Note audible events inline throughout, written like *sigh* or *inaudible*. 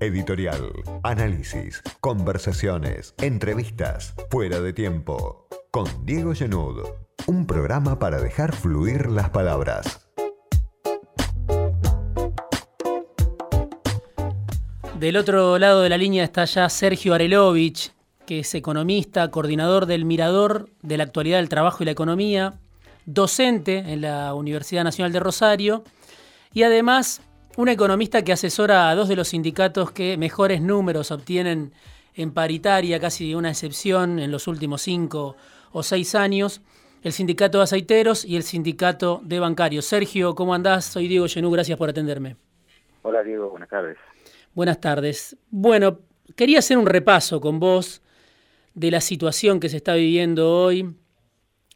Editorial, análisis, conversaciones, entrevistas, fuera de tiempo. Con Diego Genud, un programa para dejar fluir las palabras. Del otro lado de la línea está ya Sergio Arelovich, que es economista, coordinador del Mirador de la Actualidad del Trabajo y la Economía, docente en la Universidad Nacional de Rosario y además un economista que asesora a dos de los sindicatos que mejores números obtienen en paritaria, casi una excepción en los últimos cinco o seis años, el sindicato de aceiteros y el sindicato de bancarios. Sergio, ¿cómo andás? Soy Diego Genú, gracias por atenderme. Hola Diego, buenas tardes. Buenas tardes. Bueno, quería hacer un repaso con vos de la situación que se está viviendo hoy,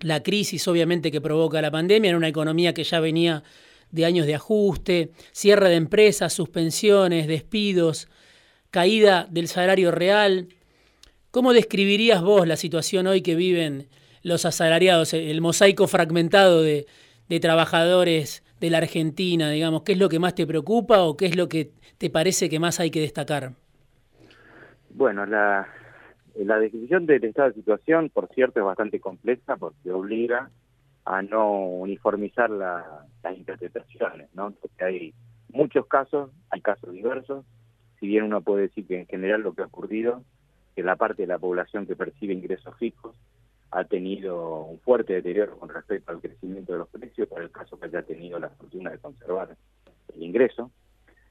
la crisis obviamente que provoca la pandemia en una economía que ya venía de años de ajuste, cierre de empresas, suspensiones, despidos, caída del salario real. ¿Cómo describirías vos la situación hoy que viven los asalariados, el mosaico fragmentado de, trabajadores de la Argentina, digamos? ¿Qué es lo que más te preocupa o qué es lo que te parece que más hay que destacar? Bueno, la, definición del estado situación, por cierto, es bastante compleja porque obliga a no uniformizar las interpretaciones, ¿no? Porque hay muchos casos, hay casos diversos, si bien uno puede decir que en general lo que ha ocurrido, que la parte de la población que percibe ingresos fijos ha tenido un fuerte deterioro con respecto al crecimiento de los precios, por el caso que haya tenido la fortuna de conservar el ingreso,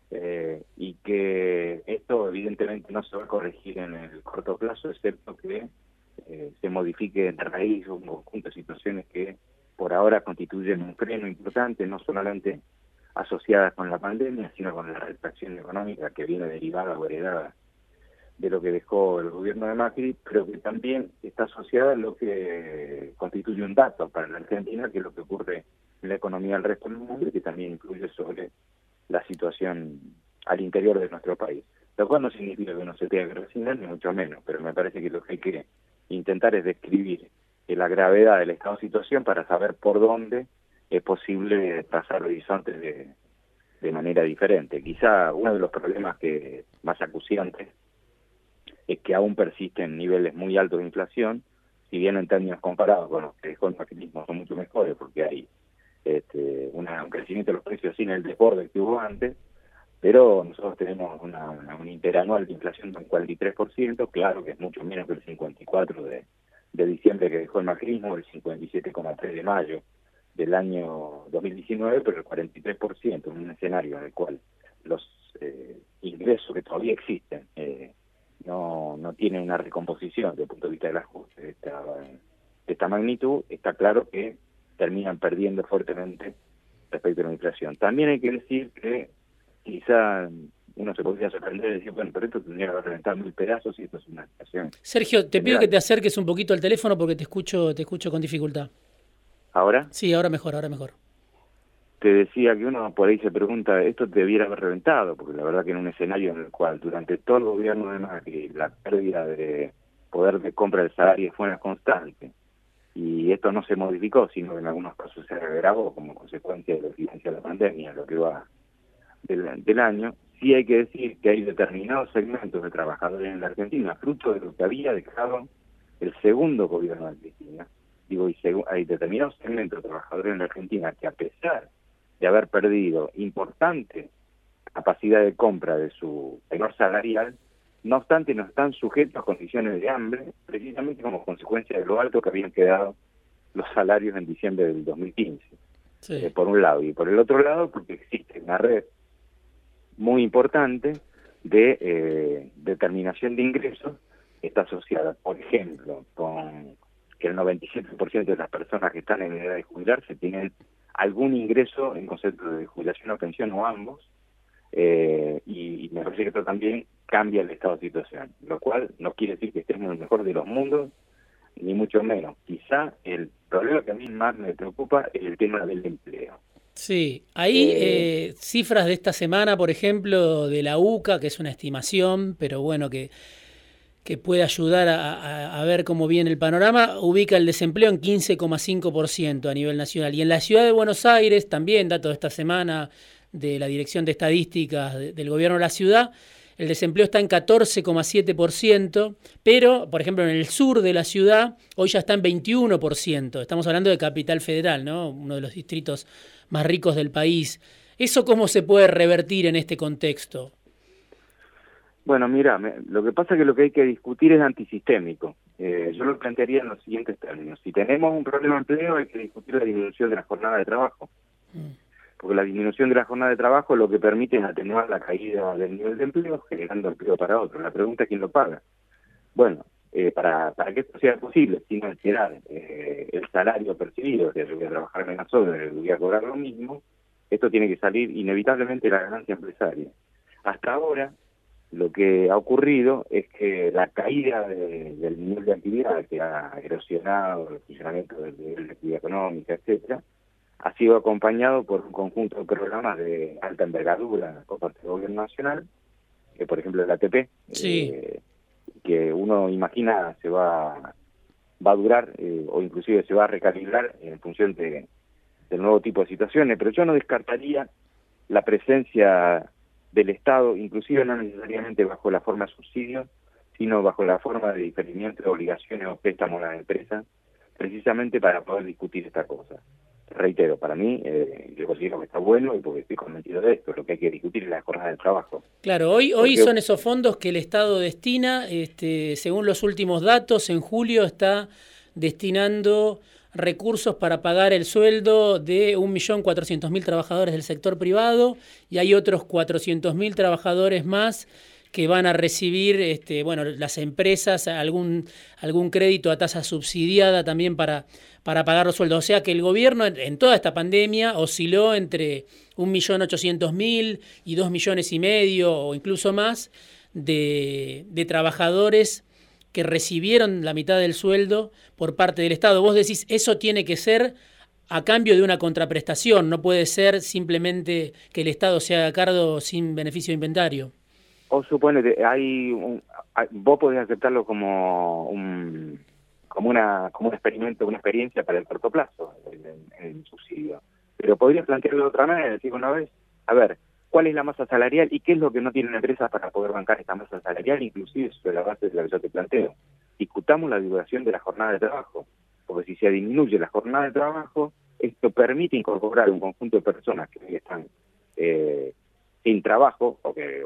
eh, y que esto evidentemente no se va a corregir en el corto plazo, excepto que eh, se modifique de raíz un conjunto de situaciones que por ahora constituyen un freno importante, no solamente asociadas con la pandemia, sino con la retracción económica que viene derivada o heredada de lo que dejó el gobierno de Macri, pero que también está asociada a lo que constituye un dato para la Argentina, que es lo que ocurre en la economía del resto del mundo y que también influye sobre la situación al interior de nuestro país. Lo cual no significa que uno se tenga que resignar, ni mucho menos, pero me parece que lo que hay que intentar es describir la gravedad del estado de situación para saber por dónde es posible trazar horizontes de, de manera diferente. Quizá uno de los problemas que más acuciantes es que aún persisten niveles muy altos de inflación, si bien en términos comparados con los que dejó el maquinismo son mucho mejores porque hay este, un crecimiento de los precios sin el desborde que hubo antes, pero nosotros tenemos una, un interanual de inflación de un 43%, claro que es mucho menos que el 54% de, de diciembre que dejó el macrismo, el 57,3 de mayo del año 2019, pero el 43% en un escenario en el cual los eh, ingresos que todavía existen eh, no, no tienen una recomposición desde el punto de vista del ajuste de de esta magnitud, está claro que terminan perdiendo fuertemente respecto a la inflación. También hay que decir que quizá uno se podría sorprender y decir, bueno, pero esto tendría que reventar mil pedazos y esto es una situación. Sergio, te pido que te acerques un poquito al teléfono porque te escucho, te escucho con dificultad. ¿Ahora? Sí, ahora mejor, ahora mejor. Te decía que uno por ahí se pregunta, esto debiera haber reventado, porque la verdad que en un escenario en el cual durante todo el gobierno de Macri la pérdida de poder de compra del salario fue una constante, y esto no se modificó, sino que en algunos casos se agravó como consecuencia de la evidencia de la pandemia, lo que va del, del año, sí hay que decir que hay determinados segmentos de trabajadores en la Argentina, fruto de lo que había dejado el segundo gobierno de Cristina. Digo, y hay determinados segmentos de trabajadores en la Argentina que a pesar de haber perdido importante capacidad de compra de su menor salarial, no obstante no están sujetos a condiciones de hambre, precisamente como consecuencia de lo alto que habían quedado los salarios en diciembre del 2015, eh, por un lado, y por el otro lado porque existe una red muy importante de eh, determinación de ingresos está asociada, por ejemplo, con que el 97% de las personas que están en edad de jubilarse tienen algún ingreso en concepto de jubilación o pensión o ambos, eh, y, me parece que esto también cambia el estado de situación, lo cual no quiere decir que estemos en el mejor de los mundos, ni mucho menos. Quizá el problema que a mí más me preocupa es el tema del empleo. Sí, hay eh, cifras de esta semana, por ejemplo, de la UCA, que es una estimación, pero bueno, que, que puede ayudar a, ver cómo viene el panorama, ubica el desempleo en 15,5% a nivel nacional. Y en la ciudad de Buenos Aires, también datos de esta semana de la Dirección de Estadísticas del Gobierno de la Ciudad, el desempleo está en 14,7%, pero, por ejemplo, en el sur de la ciudad hoy ya está en 21%. Estamos hablando de Capital Federal, ¿no? uno de los distritos más ricos del país. ¿Eso cómo se puede revertir en este contexto? Bueno, mira, lo que pasa es que lo que hay que discutir es antisistémico. Eh, yo lo plantearía en los siguientes términos. Si tenemos un problema de empleo, hay que discutir la disminución de la jornada de trabajo. Mm porque la disminución de la jornada de trabajo lo que permite es atenuar la caída del nivel de empleo, generando empleo para otros. La pregunta es quién lo paga. Bueno, eh, para, para que esto sea posible, sin alterar eh, el salario percibido, que voy a trabajar menos horas, voy a cobrar lo mismo, esto tiene que salir inevitablemente de la ganancia empresaria. Hasta ahora, lo que ha ocurrido es que la caída del nivel de actividad que ha erosionado el funcionamiento del nivel de actividad económica, etcétera, ha sido acompañado por un conjunto de programas de alta envergadura por parte del gobierno nacional, que por ejemplo el ATP, eh, que uno imagina se va, va a durar eh, o inclusive se va a recalibrar en función de, del nuevo tipo de situaciones, pero yo no descartaría la presencia del Estado, inclusive no necesariamente bajo la forma de subsidio, sino bajo la forma de diferimiento de obligaciones o préstamos a la empresa, precisamente para poder discutir esta cosa reitero, para mí, eh, yo considero que está bueno y porque estoy convencido de esto, lo que hay que discutir es la jornada de trabajo. Claro, hoy, hoy son esos fondos que el Estado destina, este, según los últimos datos, en julio está destinando recursos para pagar el sueldo de 1.400.000 trabajadores del sector privado y hay otros 400.000 trabajadores más que van a recibir este, bueno, las empresas algún, algún crédito a tasa subsidiada también para, para pagar los sueldos. O sea que el gobierno en, toda esta pandemia osciló entre 1.800.000 y 2 millones y medio o incluso más de, de trabajadores que recibieron la mitad del sueldo por parte del Estado. Vos decís, eso tiene que ser a cambio de una contraprestación, no puede ser simplemente que el Estado se haga cargo sin beneficio de inventario. O supone, hay, un, vos podés aceptarlo como un como una como un experimento, una experiencia para el corto plazo, el, subsidio. Pero podrías plantearlo de otra manera, decir una vez, a ver, ¿cuál es la masa salarial y qué es lo que no tienen empresas para poder bancar esta masa salarial, inclusive sobre la base de la que yo te planteo? Discutamos la duración de la jornada de trabajo, porque si se disminuye la jornada de trabajo, esto permite incorporar un conjunto de personas que hoy están eh, sin trabajo o que,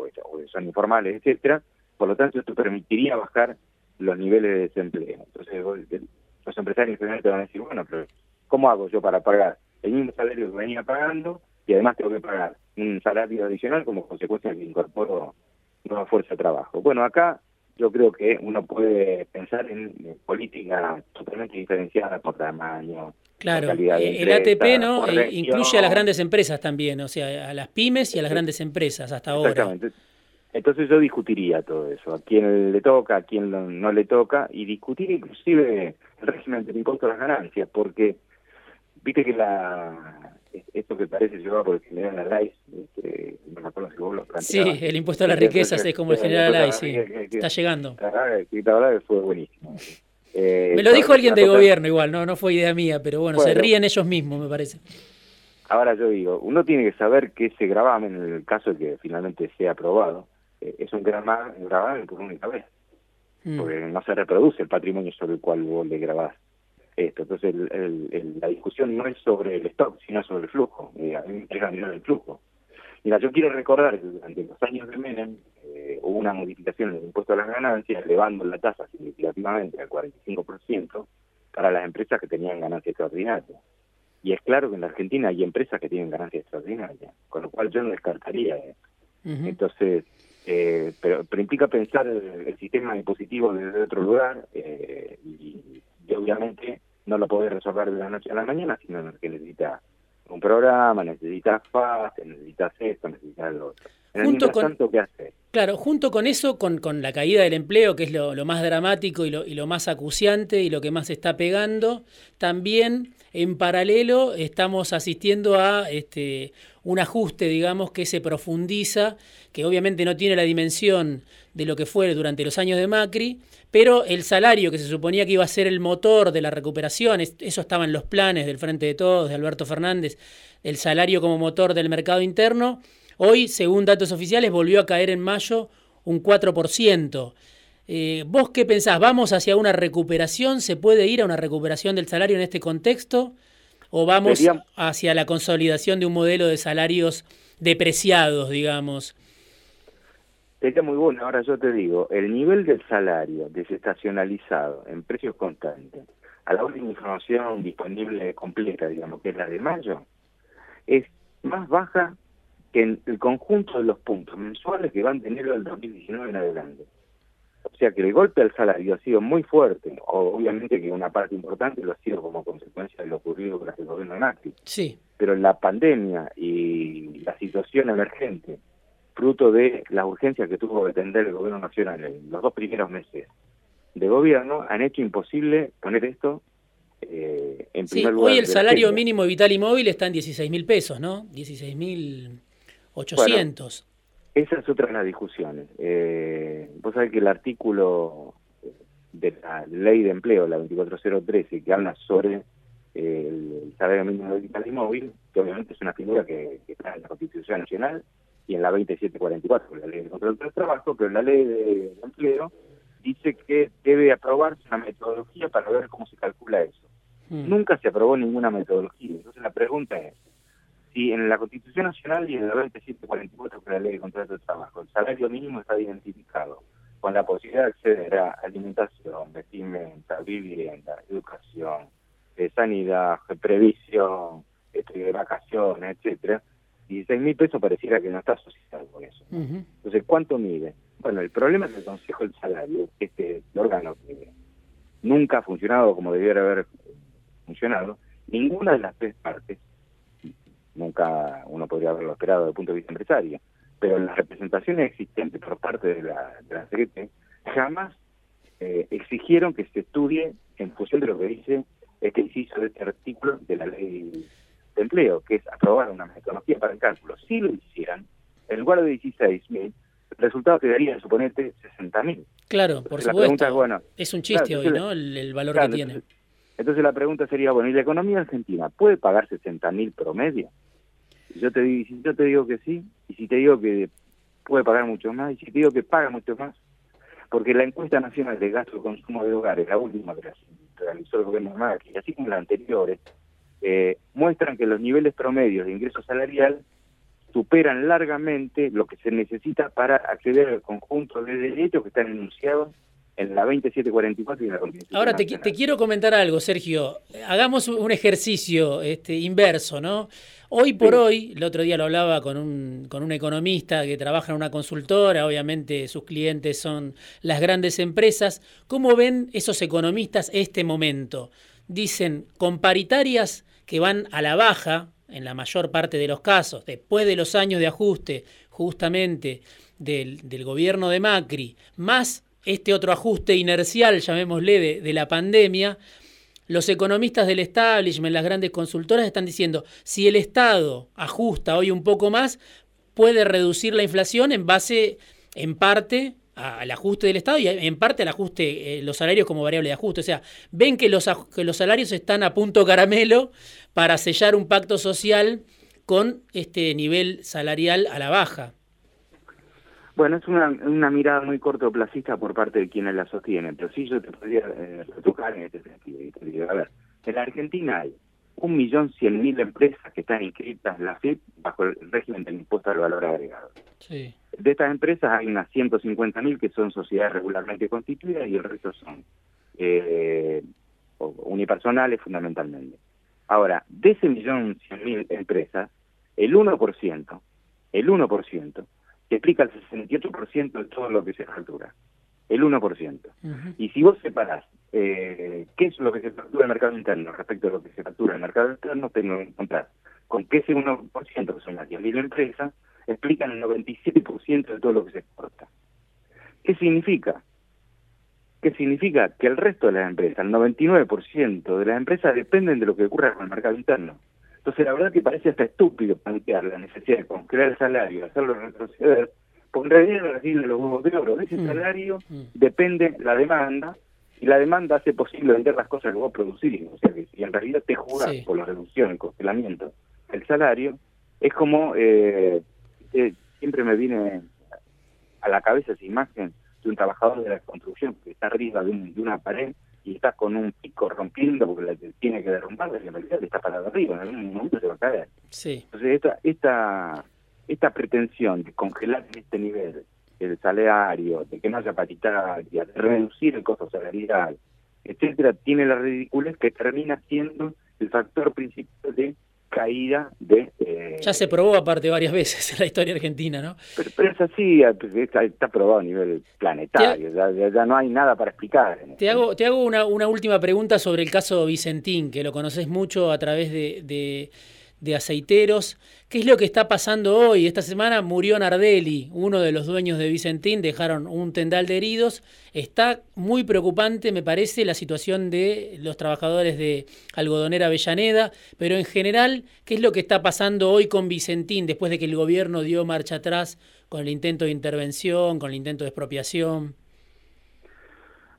son informales, etcétera, por lo tanto esto permitiría bajar los niveles de desempleo. Entonces los empresarios en general te van a decir, bueno, pero ¿cómo hago yo para pagar el mismo salario que venía pagando y además tengo que pagar un salario adicional como consecuencia de que incorporo nueva fuerza de trabajo? Bueno, acá yo creo que uno puede pensar en, política totalmente diferenciada por tamaño. Claro, eh, el ATP no eh, incluye a las grandes empresas también, o sea, a las pymes y a las grandes empresas hasta ahora. Exactamente. Entonces yo discutiría todo eso, a quién le toca, a quién no le toca, y discutir inclusive el régimen del impuesto a las ganancias, porque viste que la esto que parece llevado por el general Alay, este, no me acuerdo si vos lo Sí, el impuesto a las riquezas es como el general Alay, sí, está llegando. La verdad fue buenísimo. Eh, *laughs* me lo dijo alguien de gobierno igual, no no fue idea mía, pero bueno, se ríen ellos mismos, me parece. Ahora yo digo, uno tiene que saber que ese gravamen, en el caso de que finalmente sea aprobado, eh, es un gravamen por única vez, mm. porque no se reproduce el patrimonio sobre el cual vos le grabás esto. Entonces la discusión no es sobre el stock, sino sobre el flujo. Eh, a mí me mirar el flujo. Mira, yo quiero recordar que durante los años de Menem eh, hubo una modificación del impuesto a las ganancias, elevando la tasa significativamente al 45% para las empresas que tenían ganancias extraordinarias. Y es claro que en la Argentina hay empresas que tienen ganancias extraordinarias, con lo cual yo no descartaría esto. Entonces, eh, pero, pero, implica pensar el, sistema impositivo desde otro lugar eh, y, obviamente no lo puede resolver de la noche a la mañana, sino que necesita un programa, necesita FAST, necesita esto, necesita lo otro. junto con, tanto, ¿qué Claro, junto con eso, con, con, la caída del empleo, que es lo, lo más dramático y lo, y lo, más acuciante y lo que más está pegando, también en paralelo estamos asistiendo a este, un ajuste, digamos, que se profundiza, que obviamente no tiene la dimensión de lo que fue durante los años de Macri, pero el salario que se suponía que iba a ser el motor de la recuperación, eso estaba en los planes del Frente de Todos, de Alberto Fernández, el salario como motor del mercado interno, hoy, según datos oficiales, volvió a caer en mayo un 4%. Eh, ¿Vos qué pensás? ¿Vamos hacia una recuperación? ¿Se puede ir a una recuperación del salario en este contexto? ¿O vamos hacia la consolidación de un modelo de salarios depreciados, digamos? Sería muy bueno, ahora yo te digo, el nivel del salario desestacionalizado en precios constantes, a la última información disponible completa, digamos, que es la de mayo, es más baja que en el conjunto de los puntos mensuales que van a tener el 2019 en adelante. O sea que el golpe al salario ha sido muy fuerte, obviamente que una parte importante lo ha sido como consecuencia de lo ocurrido durante el gobierno de Macri. Sí. Pero la pandemia y la situación emergente, fruto de las urgencias que tuvo que atender el gobierno nacional en los dos primeros meses de gobierno, han hecho imposible poner esto eh, en primer lugar. Hoy el salario mínimo vital y móvil está en 16 mil pesos, ¿no? 16 mil 800. esa es otra de las discusiones. Eh, vos sabés que el artículo de la ley de empleo, la 24013, que habla sobre eh, el salario mínimo vital y móvil, que obviamente es una figura que, está en la Constitución Nacional y en la 2744, la ley de control del trabajo, pero la ley de empleo dice que debe aprobarse una metodología para ver cómo se calcula eso. Mm. Nunca se aprobó ninguna metodología. Entonces la pregunta es, si en la Constitución Nacional y en la 2744, que es la ley de contrato de trabajo, el salario mínimo está identificado con la posibilidad de acceder a alimentación, vestimenta, vivienda, educación, eh, sanidad, previsión, este, vacaciones, etcétera, 16 mil pesos pareciera que no está asociado con eso. Entonces, ¿cuánto mide? Bueno, el problema es el Consejo del Salario, este órgano que nunca ha funcionado como debiera haber funcionado, ninguna de las tres partes nunca uno podría haberlo esperado desde el punto de vista empresario, pero en las representaciones existentes por parte de la, de la CGT jamás eh, exigieron que se estudie en función de lo que dice este inciso de este artículo de la ley de empleo, que es aprobar una metodología para el cálculo. Si lo hicieran, en lugar de 16.000, el resultado quedaría, suponete, 60.000. Claro, por supuesto. bueno, es un chiste hoy, ¿no? El, valor que tiene. Entonces la pregunta sería, bueno, ¿y la economía argentina puede pagar 60.000 promedio? yo te, digo, si yo te digo que sí, y si te digo que puede pagar mucho más, y si te digo que paga mucho más, porque la encuesta nacional de gasto de consumo de hogares, la última que realizó el gobierno Macri, así como las anteriores, eh, muestran que los niveles promedios de ingreso salarial superan largamente lo que se necesita para acceder al conjunto de derechos que están enunciados en la 2744 y en la Constitución. Ahora te, te, quiero comentar algo, Sergio. Hagamos un ejercicio este, inverso, ¿no? Hoy por hoy, el otro día lo hablaba con un, con un economista que trabaja en una consultora, obviamente sus clientes son las grandes empresas. ¿Cómo ven esos economistas este momento? Dicen, con paritarias que van a la baja, en la mayor parte de los casos, después de los años de ajuste justamente del, del gobierno de Macri, más este otro ajuste inercial, llamémosle, de, la pandemia, los economistas del establishment, las grandes consultoras están diciendo, si el Estado ajusta hoy un poco más, puede reducir la inflación en base, en parte, al ajuste del Estado y en parte al ajuste, eh, los salarios como variable de ajuste. O sea, ven que los, que los salarios están a punto caramelo para sellar un pacto social con este nivel salarial a la baja. Bueno, es una, una mirada muy cortoplacista por parte de quienes la sostienen, pero sí yo te podría eh, en este sentido. a ver, en la Argentina hay un millón cien mil empresas que están inscritas en la FIP bajo el régimen del impuesto al valor agregado. Sí. De estas empresas hay unas 150 mil que son sociedades regularmente constituidas y el resto son eh, unipersonales fundamentalmente. Ahora, de ese millón cien mil empresas, el 1%, el 1%, que explica el 68% de todo lo que se factura, el 1%. Y si vos separás eh, qué es lo que se factura en el mercado interno respecto a lo que se factura en el mercado interno, tengo que encontrar con que ese 1%, que son las 10.000 empresas, explican el 97% de todo lo que se exporta. ¿Qué significa? ¿Qué significa? Que el resto de las empresas, el 99% de las empresas dependen de lo que ocurra con el mercado interno. Entonces, la verdad que parece hasta estúpido plantear la necesidad de congelar el salario, hacerlo retroceder, porque en realidad es los huevos de oro. De ese mm. salario mm. depende la demanda, y la demanda hace posible vender las cosas que vos producís. O sea que si en realidad te jugás por la reducción, el congelamiento, el salario, es como, eh, eh, siempre me viene a la cabeza esa imagen de un trabajador de la construcción que está arriba de, una pared y está con un pico rompiendo porque la, tiene que derrumbar, y en realidad está parado arriba, en algún momento se va a caer. Sí. Entonces, esta, esta, esta pretensión de congelar en este nivel el salario, de que no haya paritaria, de reducir el costo salarial, etcétera, tiene la ridiculez que termina siendo el factor principal de caída de... Eh, ya se probó aparte varias veces en la historia argentina, ¿no? Pero, es así, está, probado a nivel planetario, ya, no hay nada para explicar. Te hago, te hago una, una, última pregunta sobre el caso Vicentín, que lo conoces mucho a través de de aceiteros. ¿Qué es lo que está pasando hoy? Esta semana murió Nardelli, uno de los dueños de Vicentín, dejaron un tendal de heridos. Está muy preocupante, me parece, la situación de los trabajadores de Algodonera Avellaneda, pero en general, ¿qué es lo que está pasando hoy con Vicentín después de que el gobierno dio marcha atrás con el intento de intervención, con el intento de expropiación?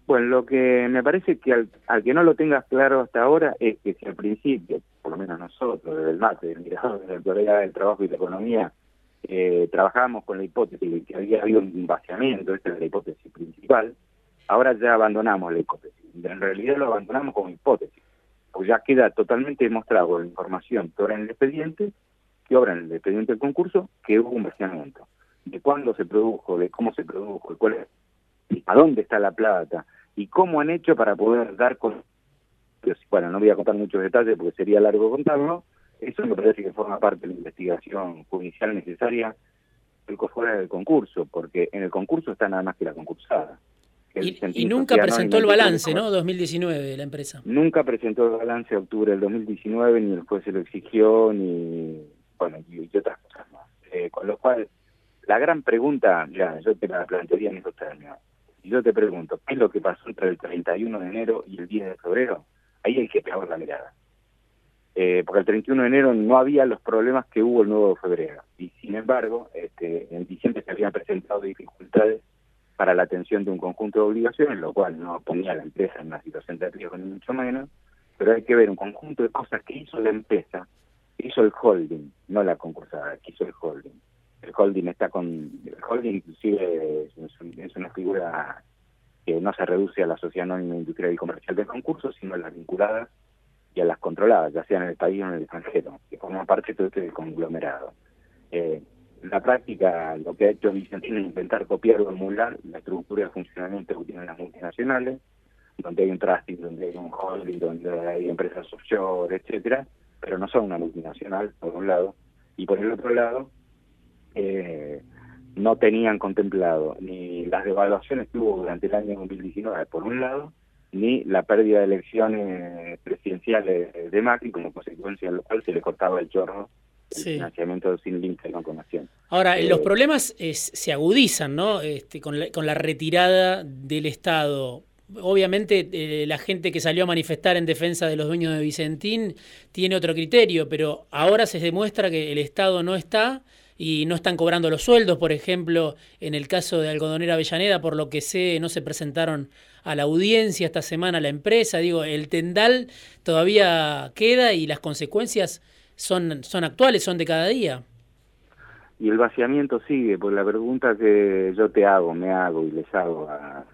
Bueno, lo que me parece que al, que no lo tengas claro hasta ahora es que al principio por lo menos nosotros, desde el MATE, del Mirador, desde el Corea del Trabajo y la Economía, eh, trabajábamos con la hipótesis de que había habido un vaciamiento, esta es la hipótesis principal, ahora ya abandonamos la hipótesis. En realidad lo abandonamos como hipótesis, pues ya queda totalmente demostrado la información que obra en el expediente, que obra en el expediente del concurso, que hubo un vaciamiento. De cuándo se produjo, de cómo se produjo, cuál es, a dónde está la plata, y cómo han hecho para poder dar con bueno, no voy a contar muchos detalles porque sería largo contarlo, eso me parece que forma parte de la investigación judicial necesaria fuera del concurso, porque en el concurso está nada más que la concursada. y, nunca presentó el balance, ¿no? 2019 la empresa. Nunca presentó el balance de octubre del 2019, ni el juez se lo exigió, ni, bueno, y, otras cosas más. Eh, con lo cual, la gran pregunta, ya, yo te la plantearía en esos términos. Y yo te pregunto, ¿qué es lo que pasó entre el 31 de enero y el 10 de febrero? Ahí hay que pegar la mirada. Eh, porque el 31 de enero no había los problemas que hubo el 9 de febrero. Y sin embargo, este, en diciembre se habían presentado dificultades para la atención de un conjunto de obligaciones, lo cual no ponía a la empresa en una situación de riesgo ni mucho menos, pero hay que ver un conjunto de cosas que hizo la empresa, hizo el holding, no la concursada, que hizo el holding. El holding está con, el holding inclusive es una figura que no se reduce a la sociedad anónima industrial y comercial del concurso, sino a las vinculadas y a las controladas, ya sea en el país o en el extranjero, que forman parte de todo este conglomerado. Eh, la práctica lo que ha hecho Vicentín es intentar copiar o emular la estructura de funcionamiento que tienen las multinacionales, donde hay un trusting, donde hay un holding, donde hay empresas offshore, etcétera, pero no son una multinacional, por un lado, y por el otro lado, eh, no tenían contemplado ni las devaluaciones que hubo durante el año 2019, por un lado, ni la pérdida de elecciones presidenciales de Macri, como consecuencia de lo cual se le cortaba el chorro el financiamiento sin límite de vacunación. Ahora, los eh, problemas se agudizan, ¿no? Este, con, la, con la retirada del Estado obviamente eh, la gente que salió a manifestar en defensa de los dueños de Vicentín tiene otro criterio, pero ahora se demuestra que el Estado no está y no están cobrando los sueldos, por ejemplo, en el caso de Algodonera Avellaneda, por lo que sé, no se presentaron a la audiencia esta semana la empresa, digo, el tendal todavía queda y las consecuencias son, son actuales, son de cada día. Y el vaciamiento sigue, por la pregunta que yo te hago, me hago y les hago a,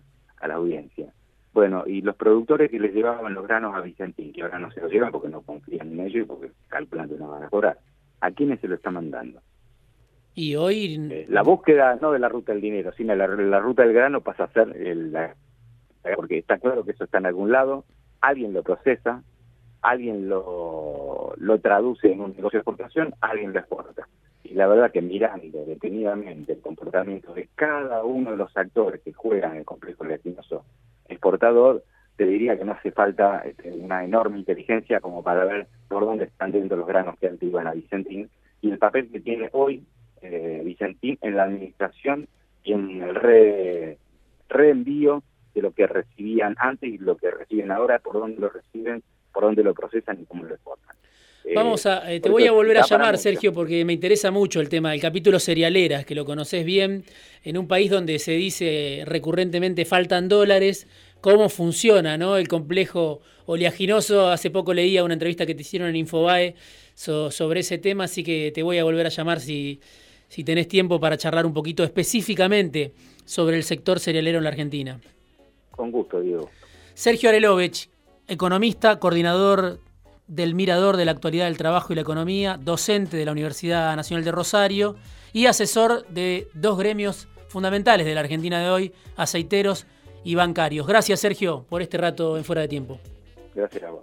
a la audiencia. Bueno, y los productores que les llevaban los granos a Vicentín, que ahora no se los llevan porque no confían en ellos y porque calculan que no van a cobrar, ¿a quiénes se lo está mandando? Y hoy... Eh, la búsqueda no de la ruta del dinero, sino la, la ruta del grano pasa a ser... El, la, porque está claro que eso está en algún lado, alguien lo procesa, alguien lo, lo traduce en un negocio de exportación, alguien lo exporta. Y la verdad que mirando detenidamente el comportamiento de cada uno de los actores que juegan en el complejo latinoso exportador, te diría que no hace falta este, una enorme inteligencia como para ver por dónde están dentro los granos que antiguan a Vicentín y el papel que tiene hoy eh, Vicentín en la administración y en el re, reenvío de lo que recibían antes y lo que reciben ahora, por dónde lo reciben, por dónde lo procesan y cómo lo exportan. Eh, Vamos a, eh, te voy a volver a llamar, Sergio, porque me interesa mucho el tema del capítulo cerealeras, que lo conoces bien, en un país donde se dice recurrentemente faltan dólares, cómo funciona ¿no? el complejo oleaginoso. Hace poco leía una entrevista que te hicieron en Infobae sobre ese tema, así que te voy a volver a llamar si, si tenés tiempo para charlar un poquito específicamente sobre el sector cerealero en la Argentina. Con gusto, Diego. Sergio Arelovich, economista, coordinador del Mirador de la Actualidad del Trabajo y la Economía, docente de la Universidad Nacional de Rosario y asesor de dos gremios fundamentales de la Argentina de hoy, aceiteros y bancarios. Gracias, Sergio, por este rato en Fuera de Tiempo. Gracias a vos.